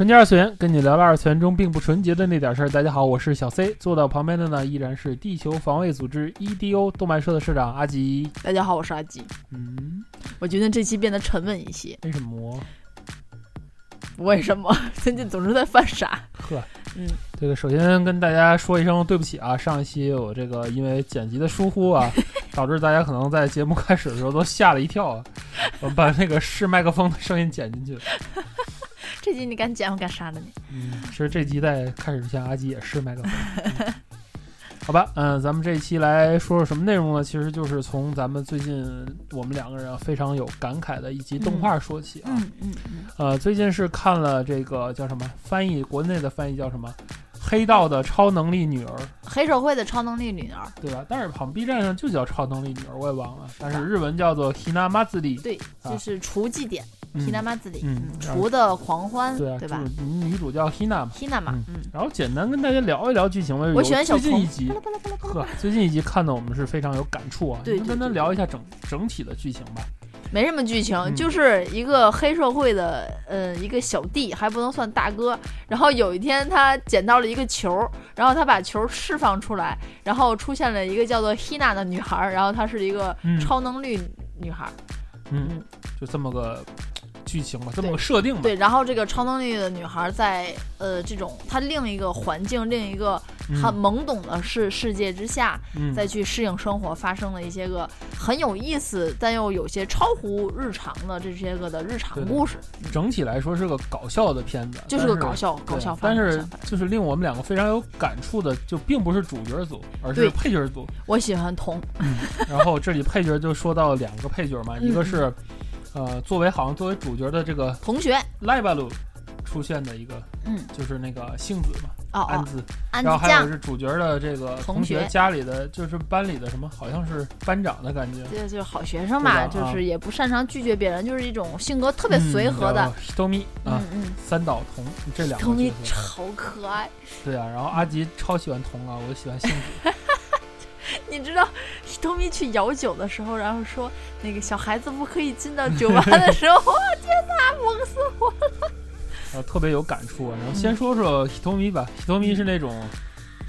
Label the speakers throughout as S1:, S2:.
S1: 纯洁二次元，跟你聊聊二次元中并不纯洁的那点事儿。大家好，我是小 C，坐到旁边的呢依然是地球防卫组织 EDO 动漫社的社长阿吉。
S2: 大家好，我是阿吉。
S1: 嗯，
S2: 我觉得这期变得沉稳一些。
S1: 为什么？
S2: 为什么？最近总是在犯傻。
S1: 呵，
S2: 嗯，
S1: 这个首先跟大家说一声对不起啊，上一期我这个因为剪辑的疏忽啊，导致大家可能在节目开始的时候都吓了一跳啊，我把那个试麦克风的声音剪进去了。
S2: 这集你敢剪，我敢杀了你。
S1: 嗯，其实这集在开始之前，阿吉也是麦克风。嗯好吧，嗯，咱们这一期来说说什么内容呢？其实就是从咱们最近我们两个人啊非常有感慨的一集动画说起啊。
S2: 嗯嗯嗯，
S1: 呃，最近是看了这个叫什么翻译，国内的翻译叫什么《黑道的超能力女儿》，
S2: 黑社会的超能力女儿。
S1: 对吧？但是好像 B 站上就叫超能力女儿，我也忘了。但是日文叫做 Hinamatsuri，
S2: 对，
S1: 啊
S2: 就是除祭典
S1: 嗯
S2: Hinamatsuri，
S1: 嗯
S2: 嗯，厨的狂欢，
S1: 对啊，
S2: 对吧
S1: 女主叫 Hina 嘛。
S2: ？Hina 嘛，嗯，
S1: 然后简单跟大家聊一聊剧情吧。
S2: 我喜欢小
S1: 最近一集呵，最近一集看的我们是非常有感触啊。
S2: 对
S1: 能跟他聊一下整整体的剧情吧。
S2: 没什么剧情，
S1: 嗯
S2: 就是一个黑社会的，呃，一个小弟，还不能算大哥。然后有一天他捡到了一个球，然后他把球释放出来，然后出现了一个叫做 Hina 的女孩，然后她是一个
S1: 嗯
S2: 超能力女孩。
S1: 嗯
S2: 嗯，
S1: 就这么个剧情吧，这么个设定吧。
S2: 对，然后这个超能力的女孩在呃这种她另一个环境、另一个很
S1: 嗯，
S2: 懵懂的世世界之下，
S1: 嗯。
S2: 再去适应生活，发生了一些个很有意思但又有些超乎日常的这些个的日常故事，
S1: 整体来说是个搞笑的片子，
S2: 就是个搞笑搞笑番。
S1: 但是就是令我们两个非常有感触的，就并不是主角组，而是配角组。
S2: 我喜欢童，
S1: 然后这里配角就说到两个配角嘛，
S2: 嗯。
S1: 一个是呃作为好像作为主角的这个
S2: 同学，
S1: 赖巴鲁出现的一个，
S2: 嗯，
S1: 就是那个杏子嘛，
S2: 哦哦，
S1: 安子。
S2: 安子
S1: 然后还有，是主角的这个
S2: 同
S1: 同学
S2: 学
S1: 家里的，就是班里的什么，好像是班长的感觉。
S2: 对就是好学生嘛，就是也不擅长拒绝别人，就是一种性格特别随和的。
S1: Hitomi 啊
S2: 嗯，嗯，
S1: 三岛瞳这两个
S2: 童咪超可爱。
S1: 对啊，然后阿吉超喜欢瞳啊，我喜欢杏子。
S2: 你知道，希多米去摇酒的时候，然后说那个小孩子不可以进到酒吧的时候，我天哪，萌死我了！
S1: 呃，特别有感触。然后先说说希多米吧希多米是那种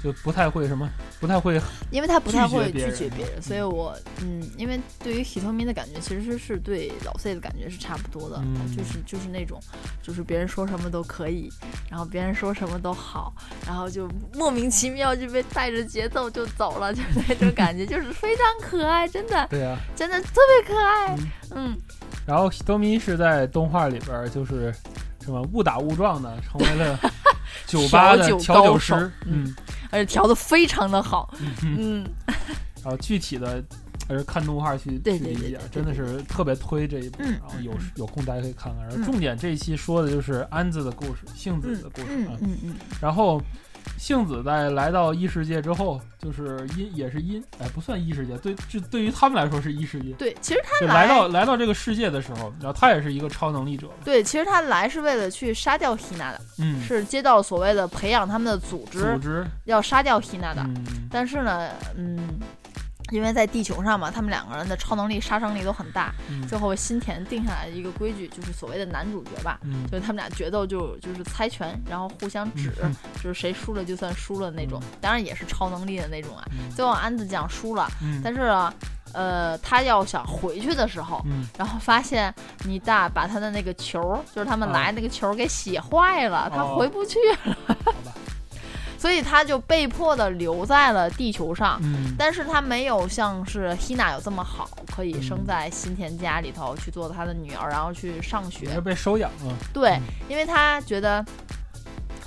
S1: 就不太会什么，不太会
S2: 因为他不太会
S1: 拒绝别人
S2: 所以我嗯，因为对于 Hitomi 的感觉，其实是对老 C 的感觉是差不多的，
S1: 嗯。
S2: 就是就是那种，就是别人说什么都可以，然后别人说什么都好，然后就莫名其妙就被带着节奏就走了，就那种感觉，就是非常可爱，真的
S1: 对啊。
S2: 真的特别可爱，嗯，
S1: 然后 Hitomi 是在动画里边就是什么误打误撞的成为了 酒吧的
S2: 调酒
S1: 师，嗯，
S2: 而且调的非常的好，嗯，
S1: 然后具体的。还是看动画去去理解真的是特别推这一部。
S2: 嗯
S1: 然后有
S2: 嗯
S1: 有空大家可以看看。然后
S2: 嗯
S1: 重点这一期说的就是安子的故事，杏子
S2: 嗯
S1: 的故事。
S2: 嗯嗯，
S1: 然后杏子在来到异世界之后，就是因也是因哎不算异世界，对这对于他们来说是异世界。
S2: 对，其实他
S1: 就来到来到这个世界的时候，然后他也是一个超能力者，
S2: 对，其实他来是为了去杀掉 Hina 的，
S1: 嗯，
S2: 是接到所谓的培养他们的组织，
S1: 组织，
S2: 要杀掉 Hina 的。
S1: 嗯，
S2: 但是呢，嗯，因为在地球上嘛，他们两个人的超能力杀伤力都很大。
S1: 嗯
S2: 最后新田定下来的一个规矩，就是所谓的男主角吧，
S1: 嗯
S2: 就是他们俩决斗就就是猜拳，然后互相指，
S1: 嗯
S2: 就是谁输了就算输了那种。当然也是超能力的那种啊。
S1: 嗯
S2: 最后安子酱输了，
S1: 嗯
S2: 但是呢，呃，他要想回去的时候，
S1: 嗯
S2: 然后发现你大把他的那个球儿，就是他们
S1: 啊
S2: 来那个球儿给洗坏了，他
S1: 哦
S2: 回不去，
S1: 好吧，
S2: 所以他就被迫的留在了地球上。
S1: 嗯，
S2: 但是他没有像是 Hina 有这么好，可以生
S1: 嗯
S2: 在新田家里头去做他的女儿，然后去上学
S1: 是。被收养了，
S2: 对
S1: 嗯，
S2: 因为他觉得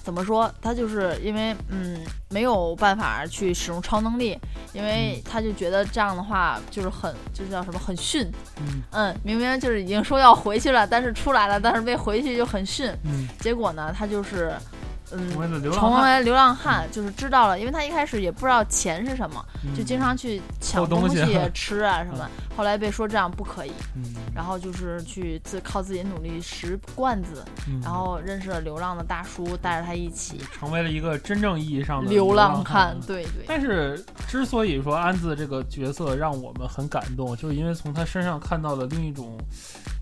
S2: 怎么说，他就是因为嗯没有办法去使用超能力，因为他就觉得这样的话就是很就是叫什么很逊，
S1: 嗯
S2: 嗯，明明就是已经说要回去了，但是出来了，但是没回去就很逊，
S1: 嗯，
S2: 结果呢，他就是。嗯，
S1: 成为了流浪汉，
S2: 就是知道了，因为他一开始也不知道钱是什么，就经常去抢
S1: 东西
S2: 西吃啊什么。后来被说这样不可以，
S1: 嗯，
S2: 然后就是去自靠自己努力拾罐子，
S1: 嗯
S2: 然后认识了流浪的大叔，带着他一起
S1: 成为了一个真正意义上的
S2: 流
S1: 浪
S2: 汉。对对，
S1: 但是之所以说安子这个角色让我们很感动，就是因为从他身上看到了另一种，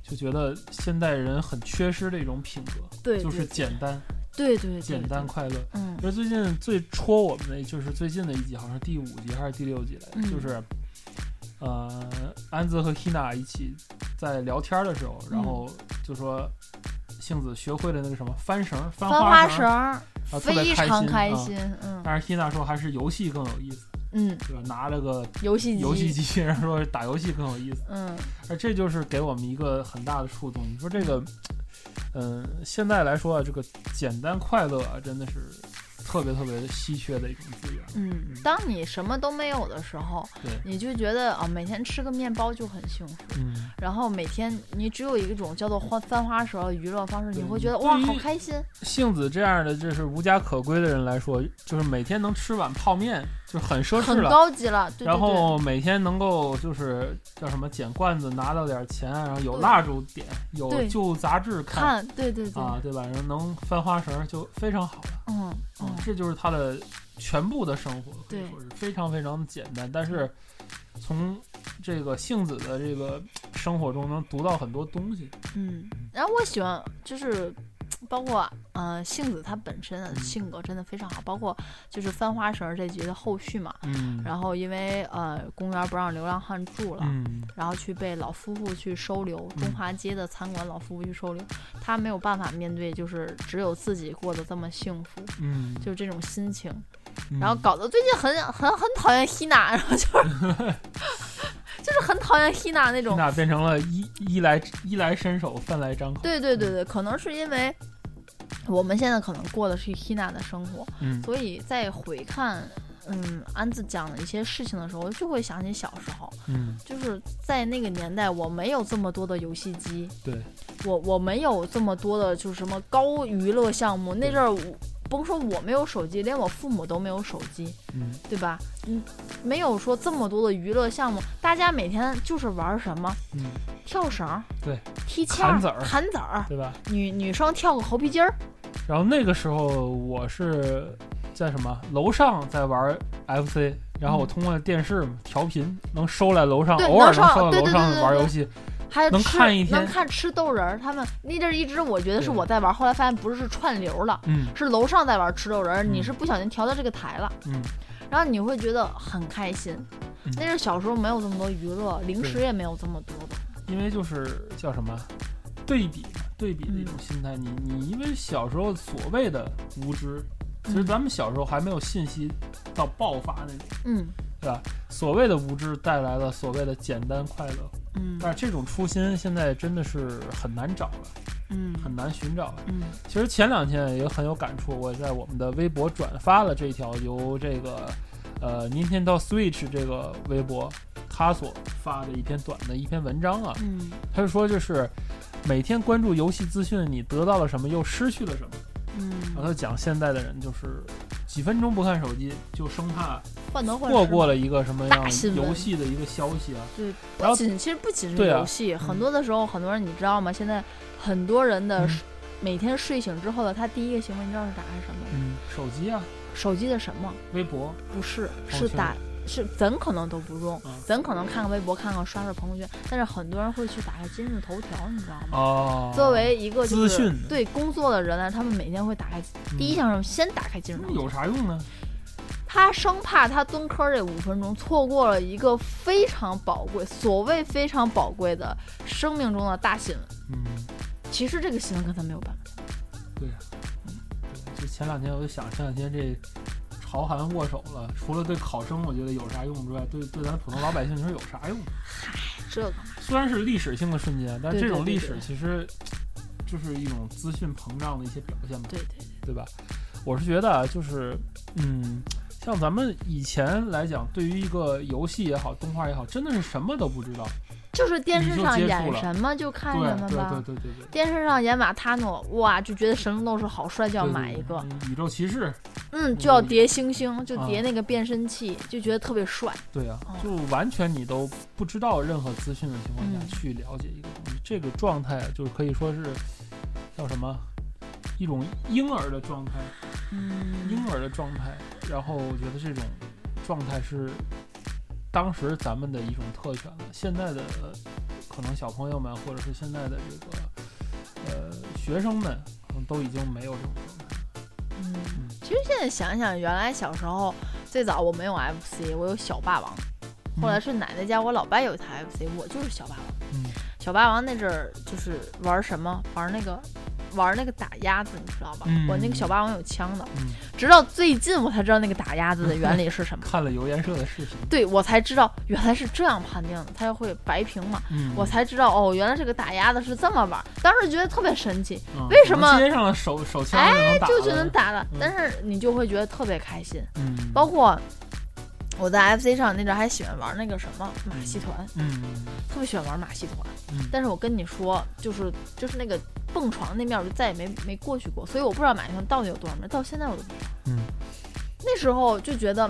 S1: 就觉得现代人很缺失的一种品格，
S2: 对，
S1: 就是简单。
S2: 对对，
S1: 简单快乐。
S2: 嗯，
S1: 就是最近最戳我们的，就是最近的一集，好像是第五集还是第六集来
S2: 嗯
S1: 着，就是呃，安子和 Hina 一起在聊天的时候，然后就说杏子学会了那个什么翻绳、翻
S2: 花
S1: 绳，啊，特别
S2: 非常开
S1: 心。
S2: 嗯，
S1: 但是 Hina 说还是游戏更有意思。
S2: 嗯，
S1: 对吧？拿了个
S2: 游戏机
S1: 游戏机，然后说打游戏更有意思。
S2: 嗯，
S1: 而这就是给我们一个很大的触动。你说这个。嗯，现在来说啊，这个简单快乐啊，真的是特别特别的稀缺的一种资源。
S2: 嗯，当你什么都没有的时候，
S1: 对，
S2: 你就觉得啊、哦，每天吃个面包就很幸福。
S1: 嗯，
S2: 然后每天你只有一种叫做花翻花绳的娱乐方式，你会觉得哇，好开心。
S1: 杏子这样的就是无家可归的人来说，就是每天能吃碗泡面。就很奢侈了，
S2: 很高级了。对对对
S1: 然后每天能够就是叫什么捡罐子拿到点钱，然后有蜡烛点，有旧杂志
S2: 看，对对对
S1: 啊，对吧？然后能翻花绳就非常好了。
S2: 嗯嗯，
S1: 这就是他的全部的生活，可以说是非常非常的简单。但是从这个杏子的这个生活中能读到很多东西。
S2: 嗯，然后我喜欢就是。包括呃，杏子她本身的性格真的非常好，包括就是翻花绳这集的后续嘛，
S1: 嗯，
S2: 然后因为呃公园不让流浪汉住了，
S1: 嗯，
S2: 然后去被老夫妇去收留，中华街的餐馆老夫妇去收留，他没有办法面对，就是只有自己过得这么幸福，
S1: 嗯，
S2: 就这种心情，
S1: 嗯、
S2: 然后搞得最近很很很讨厌希娜，然后就是。就是很讨厌希娜那种，
S1: 希娜变成了衣衣来衣来伸手，饭来张口。
S2: 对对对对，可能是因为我们现在可能过的是 Hina 的生活，
S1: 嗯，
S2: 所以在回看嗯安子讲的一些事情的时候，就会想起小时候，
S1: 嗯，
S2: 就是在那个年代，我没有这么多的游戏机，
S1: 对。
S2: 我我没有这么多的，就是什么高娱乐项目，那阵儿。甭说我没有手机，连我父母都没有手机，
S1: 嗯，
S2: 对吧？嗯，没有说这么多的娱乐项目，大家每天就是玩什么？
S1: 嗯，
S2: 跳绳，
S1: 对，
S2: 踢毽
S1: 弹子儿，
S2: 弹子儿，
S1: 对吧？
S2: 女女生跳个猴皮筋儿。
S1: 然后那个时候我是在什么楼上在玩 FC，然后我通过电视调频能收来楼上，偶尔能收来楼上玩游戏。
S2: 还
S1: 能看一天，
S2: 能看吃豆人儿。他们那阵儿一直我觉得是我在玩，后来发现不是，是串流了。
S1: 嗯，
S2: 是楼上在玩吃豆人儿，
S1: 嗯、
S2: 你是不小心调到这个台了。
S1: 嗯，
S2: 然后你会觉得很开心。
S1: 嗯、
S2: 那阵小时候没有这么多娱乐，零食也没有这么多的。
S1: 因为就是叫什么对比嘛，对比的一种心态。
S2: 嗯、
S1: 你你因为小时候所谓的无知，其实咱们小时候还没有信息到爆发那种。
S2: 嗯，
S1: 对吧？所谓的无知带来了所谓的简单快乐。
S2: 嗯，
S1: 但是这种初心现在真的是很难找了，
S2: 嗯，
S1: 很难寻找了。
S2: 嗯，
S1: 其实前两天也很有感触，我在我们的微博转发了这条由这个呃 Nintendo Switch 这个微博他所发的一篇短的一篇文章啊。
S2: 嗯，
S1: 他就说就是每天关注游戏资讯，你得到了什么，又失去了什么。
S2: 嗯，
S1: 然后他讲现在的人就是几分钟不看手机，就生怕错过了一个什么样游戏的一个消息啊。
S2: 对，
S1: 然后
S2: 不仅其实不仅是游戏，很多的时候很多人你知道吗？现在很多人的
S1: 嗯
S2: 每天睡醒之后的他第一个行为，你知道是打开什么吗？
S1: 嗯，手机啊，
S2: 手机的什么？
S1: 微博，
S2: 不是，是打。是怎可能都不用，
S1: 嗯
S2: 咱可能看看微博，看看刷刷朋友圈，但是很多人会去打开今日头条，你知道吗？
S1: 哦，
S2: 作为一个就是
S1: 资讯
S2: 对工作的人来，他们每天会打开
S1: 嗯
S2: 第一项是先打开今日头条，
S1: 那有啥用呢？
S2: 他生怕他蹲坑这五分钟错过了一个非常宝贵，所谓非常宝贵的生命中的大新闻。
S1: 嗯，
S2: 其实这个新闻跟他没有办法。
S1: 对呀、前两天我就想，前两天这朝韩握手了，除了对考生我觉得有啥用之外，对对咱普通老百姓你说有啥用？
S2: 嗨，这个
S1: 虽然是历史性的瞬间，但这种历史其实就是一种资讯膨胀的一些表现嘛，
S2: 对对对，
S1: 对吧？我是觉得啊，就是嗯，像咱们以前来讲，对于一个游戏也好，动画也好，真的是什么都不知道。
S2: 就是电视上演什么就看什么吧。
S1: 对对对对对。
S2: 电视上演马塔诺，哇，就觉得神龙斗士好帅，就要买一个。
S1: 对宇宙骑士，
S2: 嗯，就要叠星星，就
S1: 啊
S2: 叠那个变身器，就觉得特别帅。
S1: 对呀、
S2: 哦
S1: 就完全你都不知道任何资讯的情况下
S2: 嗯
S1: 去了解一个东西，这个状态啊就是可以说是叫什么，一种婴儿的状态，
S2: 嗯
S1: 婴儿的状态。然后我觉得这种状态是当时咱们的一种特权了。现在的呃可能小朋友们或者是现在的这个呃学生们，可能都已经没有这种状态。
S2: 嗯，其实现在想想，原来小时候最早我没有 FC，我有小霸王。后来是奶奶家我老爸有一台 FC，我就是小霸王。
S1: 嗯
S2: 小霸王那阵儿就是玩什么，玩那个玩那个打鸭子，你知道吧？
S1: 嗯
S2: 我那个小霸王有枪的，
S1: 嗯，
S2: 直到最近我才知道那个打鸭子的原理是什么。
S1: 看了油颜社的视频，
S2: 对我才知道原来是这样判定的，它会白屏嘛。
S1: 嗯，
S2: 我才知道哦，原来这个打鸭子是这么玩。当时觉得特别神奇，
S1: 嗯
S2: 为什么
S1: 接上了手手枪
S2: 哎
S1: 就能打
S2: 就就能打了
S1: 嗯，
S2: 但是你就会觉得特别开心。
S1: 嗯，
S2: 包括我在 FC 上那阵还喜欢玩那个什么马戏团，
S1: 嗯
S2: 特别喜欢玩马戏团。
S1: 嗯，
S2: 但是我跟你说，就是就是那个蹦床那面，我就再也没没过去过，所以我不知道马戏团到底有多少面，到现在我都不知道。
S1: 嗯，
S2: 那时候就觉得，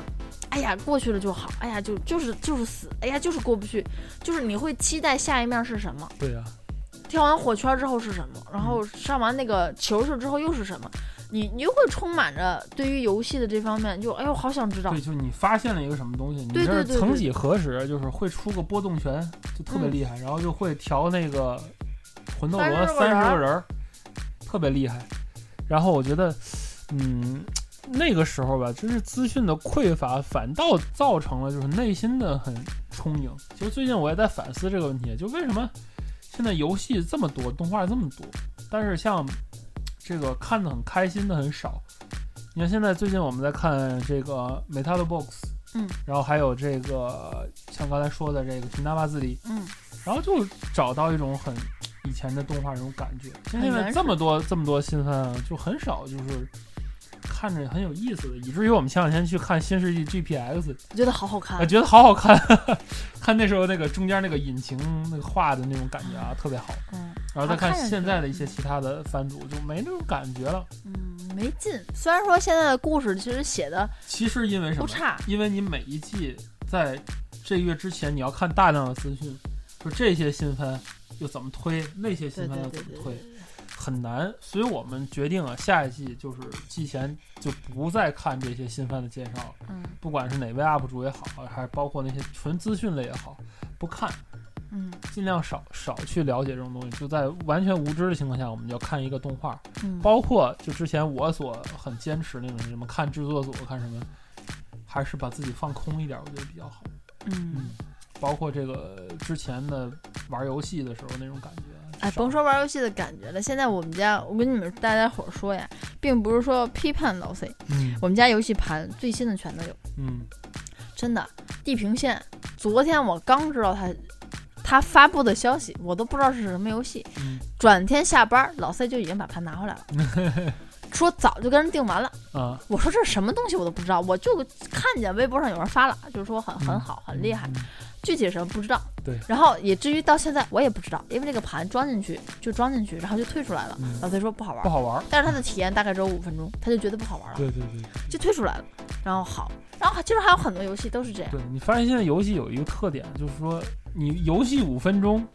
S2: 哎呀，过去了就好，哎呀，就就是就是死，哎呀，就是过不去，就是你会期待下一面是什么，
S1: 对呀、
S2: 跳完火圈之后是什么，然后上完那个球球之后又是什么，你你就会充满着对于游戏的这方面，就哎呦，好想知道
S1: 对，。就是你发现了一个什么东西，你
S2: 对
S1: 这
S2: 对对对
S1: 是曾几何时，就是会出个波动拳，就特别
S2: 嗯
S1: 厉害，然后就会调那个魂斗罗三十个人儿，特别厉害。然后我觉得，嗯，那个时候吧，真是资讯的匮乏，反倒造成了就是内心的很充盈。其实最近我也在反思这个问题，就为什么现在游戏这么多，动画这么多，但是像这个看的很开心的很少。你看现在最近我们在看这个 Metal Box，
S2: 嗯，
S1: 然后还有这个像刚才说的这个《新大巴自里》，
S2: 嗯，
S1: 然后就找到一种很以前的动画那种感觉。像现在这么多这么多新番啊，就很少就是看着很有意思的，以至于我们前两天去看《新世纪 GPX》，
S2: 我觉得好好看
S1: 我。觉得好好看，看那时候那个中间那个引擎那个画的那种感觉啊，特别好。
S2: 嗯
S1: 然后再看现在的一些其他的番组，就没那种感觉了。
S2: 嗯，没劲。虽然说现在的故事其实写的
S1: 其实因为什么？
S2: 不差，
S1: 因为你每一季在这月之前，你要看大量的资讯，说这些新番又怎么推，那些新番又怎么推，
S2: 对。
S1: 很难。所以我们决定啊，下一季就是季前就不再看这些新番的介绍，
S2: 嗯
S1: 不管是哪位 UP 主也好，还是包括那些纯资讯类也好，不看，
S2: 嗯
S1: 尽量少少去了解这种东西。就在完全无知的情况下，我们就要看一个动画，
S2: 嗯，
S1: 包括就之前我所很坚持那种什么看制作组看什么，还是把自己放空一点，我觉得比较好。
S2: 嗯，
S1: 包括这个之前的玩游戏的时候那种感觉。
S2: 哎，甭说玩游戏的感觉了，现在我们家，我跟你们大家伙儿说呀，并不是说批判老 C，
S1: 嗯
S2: 我们家游戏盘最新的全都有，
S1: 嗯
S2: 真的。地平线，昨天我刚知道它，他发布的消息，我都不知道是什么游戏。
S1: 嗯
S2: 转天下班，老 C 就已经把盘拿回来了，说早就跟人订完了。
S1: 啊，
S2: 我说这是什么东西我都不知道，我就看见微博上有人发了，就是说很很好，很厉害。
S1: 嗯
S2: 具体是什么不知道。
S1: 对，
S2: 然后也至于到现在我也不知道，因为这个盘装进去就装进去，然后就退出来了。
S1: 嗯
S2: 老崔说不好玩
S1: 不，好玩。
S2: 但是他的体验大概只有五分钟，他就觉得不好玩了，
S1: 对对对
S2: 就退出来了。然后好，然后其实还有很多游戏都是这样。
S1: 对，你发现现在游戏有一个特点，就是说你游戏五分钟，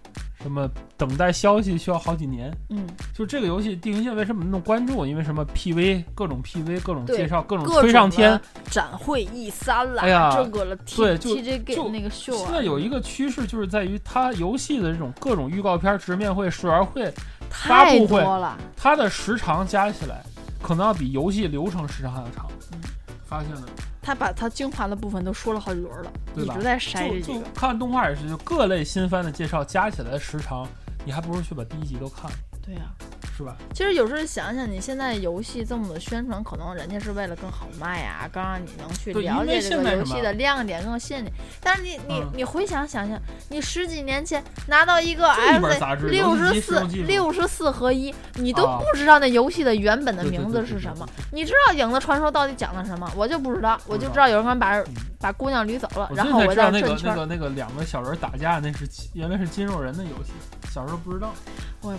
S1: 什么等待消息需要好几年。
S2: 嗯，
S1: 就这个游戏《地平线》为什么那么关注？因为什么 PV 各种 PV 各种介绍各种
S2: 各
S1: 推上天。
S2: 展会 E 三了，
S1: 哎呀
S2: 这个了 T
S1: 对就
S2: TJ
S1: 就
S2: 那个秀啊，
S1: 现在有一个趋势，就是在于它游戏的这种各种预告片、直面会、试玩会，发
S2: 太
S1: 布会。它的时长加起来，可能要比游戏流程时长还要长。
S2: 嗯
S1: 发现了，
S2: 他把他精华的部分都说了好几轮了，一直在筛这个。
S1: 看动画也是，就各类新番的介绍加起来的时长，你还不如去把第一集都看了。
S2: 对呀、
S1: 是吧？
S2: 其实有时候想想，你现在游戏这么的宣传，可能人家是为了更好卖呀，更让你能去了解这个游戏的亮点更吸引你。但是你你
S1: 嗯
S2: 你回想想想，你十几年前拿到一个 F
S1: 志
S2: 六十四六十四合一，你都
S1: 啊
S2: 不知道那游戏的原本的名字是什么你知道《影子传说》到底讲的什么？我就不知道，我就知道有人敢把
S1: 嗯
S2: 把姑娘捋走了，然后我在转圈儿。
S1: 个那个那个两个小人打架，那是原来是金肉人的游戏，小时候不知道，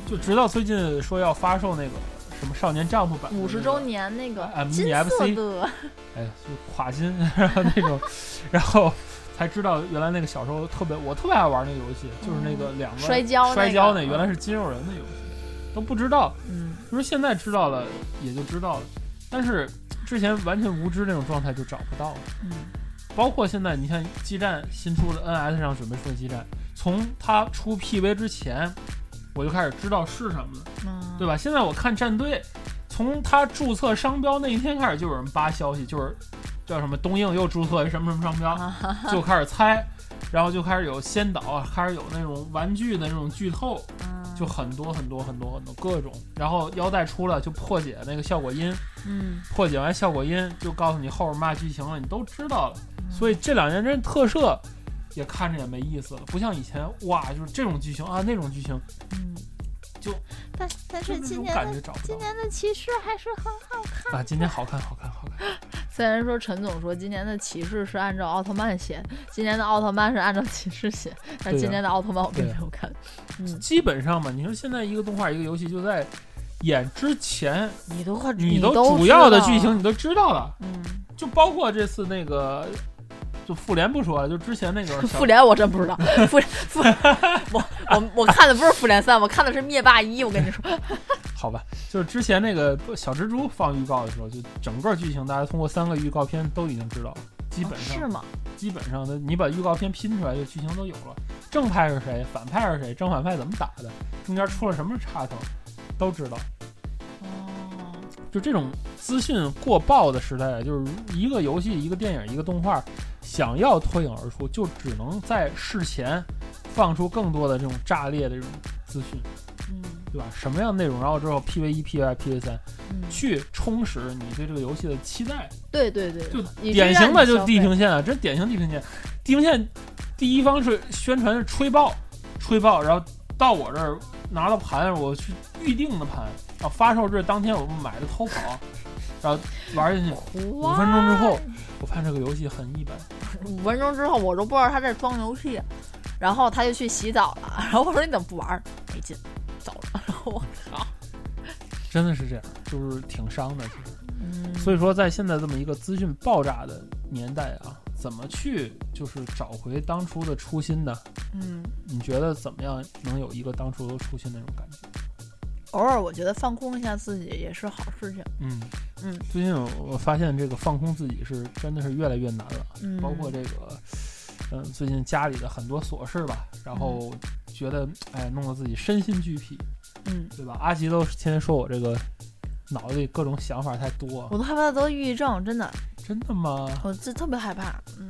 S1: 就直到最近说要发售那个什么少年丈夫版
S2: 五十周，年那个
S1: 啊
S2: 金
S1: mini
S2: 色
S1: FC
S2: 的，
S1: 哎，就垮金，然后那种，然后才知道原来那个小时候特别我特别爱玩那个游戏，就是那个两个
S2: 摔跤
S1: 摔跤
S2: 那
S1: 原来是肌肉人的游戏，都不知道，
S2: 嗯
S1: 就是现在知道了也就知道了，但是之前完全无知那种状态就找不到了。
S2: 嗯
S1: 包括现在，你看基站新出的 NS 上准备出的基站，从它出 PV 之前，我就开始知道是什么了，
S2: 嗯，
S1: 对吧？现在我看战队，从他注册商标那一天开始，就有人扒消息，就是叫什么东映又注册一什么什么商标，
S2: 啊
S1: 就开始猜，然后就开始有先导，开始有那种玩具的那种剧透，
S2: 嗯
S1: 就很多很多很多很多各种，然后腰带出了就破解那个效果音，
S2: 嗯，
S1: 破解完效果音就告诉你后边嘛剧情了，你都知道了。
S2: 嗯
S1: 所以这两年真特摄也看着也没意思了，不像以前哇，就是这种剧情啊，那种剧情，
S2: 嗯，
S1: 就
S2: 但但
S1: 是
S2: 今年
S1: 感觉找不
S2: 今年的骑士还是很好看。
S1: 啊。今年好看，好看，好看。
S2: 虽然说陈总说今年的骑士是按照奥特曼写，今年的奥特曼是按照骑士写，但今年的奥特曼我并没有看。嗯，
S1: 基本上嘛，你说现在一个动画一个游戏就在演之前，
S2: 你都快
S1: 你
S2: 都
S1: 主要的剧情你都知道了，
S2: 嗯，
S1: 就包括这次那个。就复联不说了，就之前那个
S2: 复联我真不知道，复复我我我看的不是复联三，我看的是灭霸一。我跟你说，
S1: 好吧，就是之前那个小蜘蛛放预告的时候，就整个剧情大家通过三个预告片都已经知道了，基本上、
S2: 哦是吗？
S1: 基本上的你把预告片拼出来，就剧情都有了。正派是谁，反派是谁，正反派怎么打的，中间出了什么插头，都知道。
S2: 哦，
S1: 就这种资讯过爆的时代，就是一个游戏、一个电影、一个动画，想要脱颖而出，就只能在事前放出更多的这种炸裂的这种资讯，
S2: 嗯
S1: 对吧？什么样的内容，然后之后 PV 一、PV 二、PV 三，
S2: 嗯，
S1: 去充实你对这个游戏的期待。
S2: 对对对，
S1: 就典型的就地平线啊，真典型地平线。地平线第一方是宣传是吹爆，吹爆，然后到我这儿拿到盘，我去预定的盘，然后发售日当天我们买的偷跑，然后玩进去。
S2: 五
S1: 五分钟之后，我发现这个游戏很一般。
S2: 五分钟之后我都不知道他在装游戏，然后他就去洗澡了，然后我说你怎么不玩？没劲，走了。然后我靠，
S1: 真的是这样，就是挺伤的。其实，
S2: 嗯，
S1: 所以说在现在这么一个资讯爆炸的年代啊，怎么去就是找回当初的初心呢？
S2: 嗯，
S1: 你觉得怎么样能有一个当初的初心那种感觉？
S2: 偶尔我觉得放空一下自己也是好事情。
S1: 嗯
S2: 嗯，
S1: 最近我我发现这个放空自己是真的是越来越难了，
S2: 嗯，
S1: 包括这个，嗯，最近家里的很多琐事吧，然后觉得哎弄得自己身心俱疲，
S2: 嗯，
S1: 对吧？阿吉都天天说我这个脑子里各种想法太多，
S2: 我都害怕得抑郁症，真的，
S1: 真的吗？
S2: 我这特别害怕。嗯，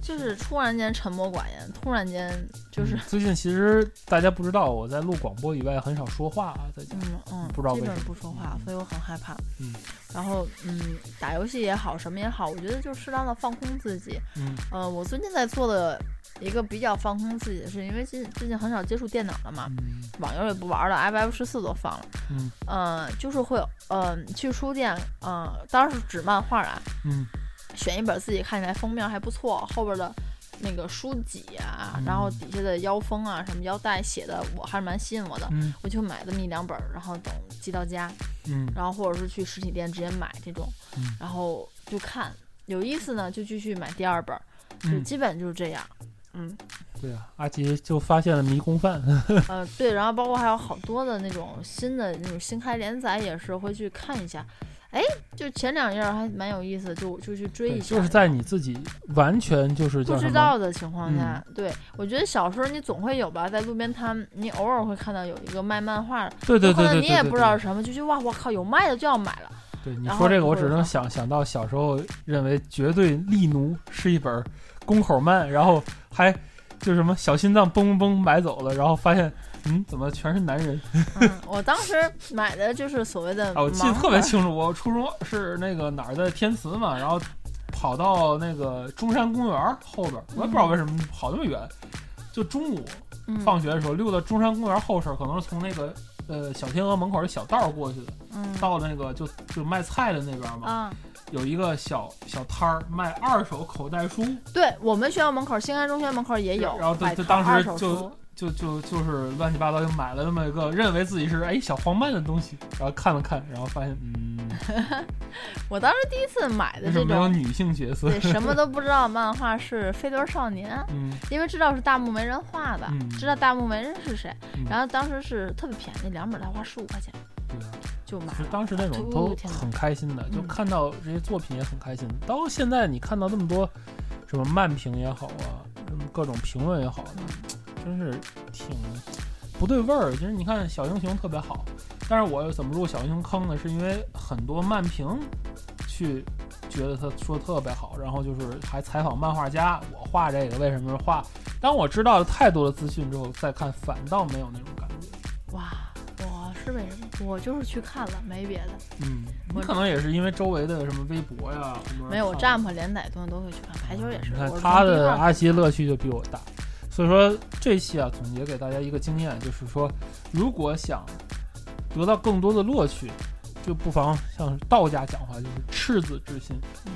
S2: 就是突然间沉默寡言，突然间就是
S1: 嗯最近其实大家不知道，我在录广播以外很少说话啊，在家。
S2: 嗯嗯，
S1: 不知道为什么
S2: 不说话，所以我很害怕。
S1: 嗯，
S2: 然后嗯，打游戏也好，什么也好，我觉得就适当的放空自己。
S1: 嗯
S2: 呃，我最近在做的一个比较放空自己的事，因为最最近很少接触电脑了嘛，
S1: 嗯
S2: 网游也不玩了，FF 十四都放了。
S1: 嗯
S2: 呃，就是会呃去书店，呃，当然是纸漫画啊，
S1: 嗯
S2: 选一本自己看起来封面还不错，后边的那个书脊啊，
S1: 嗯
S2: 然后底下的腰封啊，什么腰带写的，我还是蛮吸引我的。
S1: 嗯
S2: 我就买这么一两本儿，然后等寄到家，
S1: 嗯
S2: 然后或者是去实体店直接买这种，
S1: 嗯
S2: 然后就看有意思呢，就继续买第二本儿，就
S1: 嗯，
S2: 基本就是这样。嗯，
S1: 对啊，阿吉就发现了迷宫饭。
S2: 呃，对，然后包括还有好多的那种新的那种新开连载，也是会去看一下。哎，就前两页儿还蛮有意思的，就就去追，一下。
S1: 就是在你自己完全就是
S2: 不知？道的情况
S1: 嗯
S2: 下，对我觉得小时候你总会有吧，在路边摊，你偶尔会看到有一个卖漫画的，
S1: 对对对对
S2: 可能你也不知道是什么，就觉得哇，我靠，有卖的就要买了。
S1: 对你说这个，我只能想想到小时候认为绝对力奴是一本宫口慢，然后还就什么小心脏嘣嘣嘣买走了，然后发现嗯，怎么全是男人？
S2: 嗯，我当时买的就是所谓的
S1: 啊，我记得特别清楚，我初中是那个哪儿的天慈嘛，然后跑到那个中山公园后边，我也不知道为什么跑那么远，就中午
S2: 嗯。
S1: 放学的时候溜到中山公园后身，可能是从那个呃小天鹅门口的小道过去的，
S2: 嗯。
S1: 到那个就就卖菜的那边嘛，
S2: 啊，
S1: 有一个小小摊儿卖二手口袋书，
S2: 对我们学校门口，新安中学门口也有
S1: 然后他
S2: 摆摊
S1: 他当时就。就就就是乱七八糟就买了那么一个认为自己是哎小黄漫的东西，然后看了看，然后发现嗯，
S2: 我当时第一次买的这种，
S1: 女性角色？
S2: 对什么都不知道漫画是《飞轮少年》，
S1: 嗯
S2: 因为知道是大木没人画的，
S1: 嗯
S2: 知道大木没人是谁，
S1: 嗯
S2: 然后当时是特别便宜，两本才花十五块钱
S1: 对啊。
S2: 就
S1: 当时那种
S2: 哦
S1: 都很开心的，就
S2: 嗯
S1: 看到这些作品也很开心。到现在你看到那么多什么漫评也好啊，什么各种评论也好的，真是挺不对味儿。其实你看小英雄特别好，但是我怎么入小英雄坑呢？是因为很多漫评去觉得他说得特别好，然后就是还采访漫画家，我画这个为什么是画？当我知道了太多的资讯之后再看，反倒没有那种感觉。
S2: 哇，我是为什么？我就是去看了，没别的。
S1: 嗯，
S2: 我
S1: 你可能也是因为周围的什么微博呀，
S2: 没有，我
S1: 看
S2: Jump 连载东西都会去看，排球也是。
S1: 你看他的阿奇乐趣就比我大，所以说这期啊，总结给大家一个经验，就是说，如果想得到更多的乐趣，就不妨像道家讲话，就是赤子之心。
S2: 嗯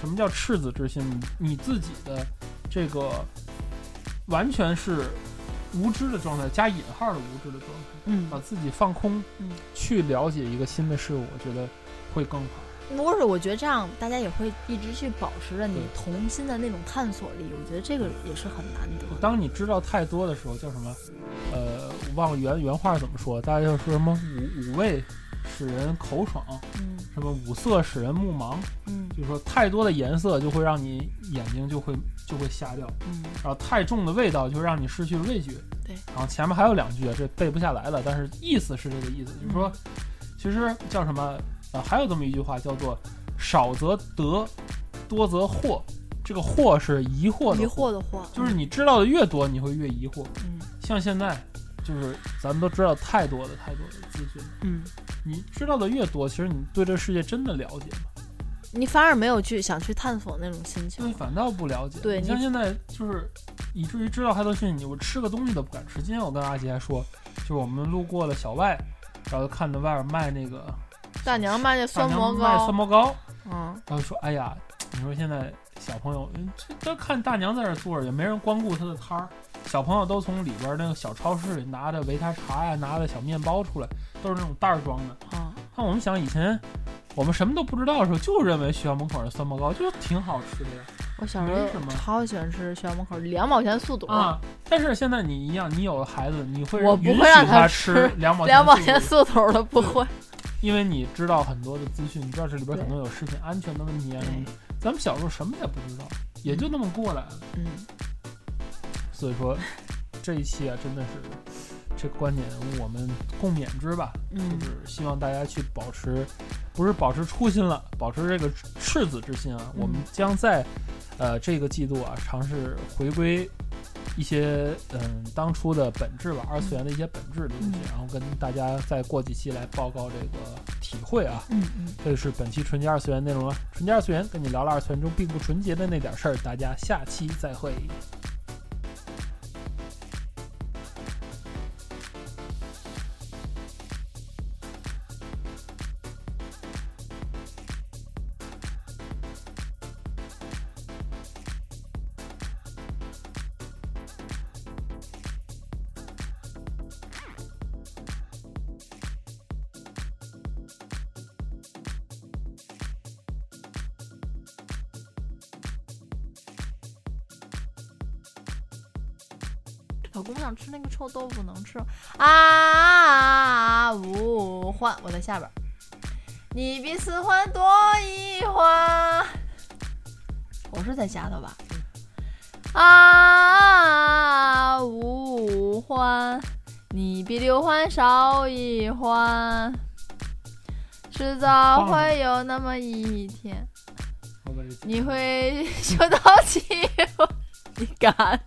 S1: 什么叫赤子之心？你你自己的这个完全是无知的状态，加引号的无知的状态，
S2: 嗯
S1: 把，自己放空，
S2: 嗯
S1: 去了解一个新的事物，我觉得会更好。
S2: 不过是我觉得这样，大家也会一直去保持着你童心的那种探索力，我觉得这个也是很难得。
S1: 当你知道太多的时候，叫什么？呃，我忘了原原话怎么说，大家就说什么五五味使人口爽，
S2: 嗯
S1: 什么五色使人目盲，
S2: 嗯
S1: 就是说太多的颜色就会让你眼睛就会就会瞎掉，
S2: 嗯
S1: 然后太重的味道就会让你失去味觉。
S2: 对，
S1: 然后前面还有两句，这背不下来了，但是意思是这个意思，就是说，其实叫什么？呃，还有这么一句话叫做“少则得，多则惑”。这个惑是疑惑的
S2: 疑惑的惑，
S1: 就是你知道的越多，你会越疑惑。
S2: 嗯
S1: 像现在，就是咱们都知道太多的太多的资讯，
S2: 嗯，
S1: 你知道的越多，其实你对这个世界真的了解吗？
S2: 你反而没有去想去探索那种心情
S1: 对，。反倒不了解。
S2: 对你
S1: 你像现在就是以至于知道太多讯息，你我吃个东西都不敢吃。今天我跟阿杰还说，就是我们路过了小外，然后看到外边卖那个
S2: 大娘卖那酸蘑糕
S1: 卖酸，蘑糕，
S2: 嗯
S1: 然后说，哎呀，你说现在小朋友，嗯，这都看大娘在这儿坐着，也没人光顾她的摊儿。小朋友都从里边那个小超市里拿着维他茶呀，拿着小面包出来，都是那种袋儿装的。
S2: 啊，
S1: 那我们想以前我们什么都不知道的时候，就认为学校门口的酸蘑糕就挺好吃的呀。
S2: 我小时候超喜欢吃学校门口两毛钱速冻，
S1: 啊，但是现在你一样，你有了孩子，你会
S2: 我不会让他
S1: 他
S2: 吃
S1: 两毛
S2: 两毛
S1: 钱
S2: 钱速冻的不会。
S1: 因为你知道很多的资讯，你知道这里边可能有食品安全的问题啊什么的。咱们小时候什么也不知道，也就那么过来了。
S2: 嗯，
S1: 所以说 这一期啊，真的是这个观点我们共勉之吧。
S2: 嗯
S1: 就是希望大家去保持，不是保持初心了，保持这个赤子之心啊。
S2: 嗯
S1: 我们将在呃这个季度啊，尝试回归一些嗯当初的本质吧，二次元的一些本质的东西，
S2: 嗯
S1: 然后跟大家再过几期来报告这个体会啊。
S2: 嗯嗯，
S1: 这就是本期纯洁二次元内容了。纯洁二次元跟你聊了二次元中并不纯洁的那点事儿，大家下期再会。
S2: 老公想吃那个臭豆腐，能吃啊！五环，我在下边。你比四环多一环，我是在下头吧？啊，五环，你比六环少一环，迟早会有那么一天，你会修到起我，你敢？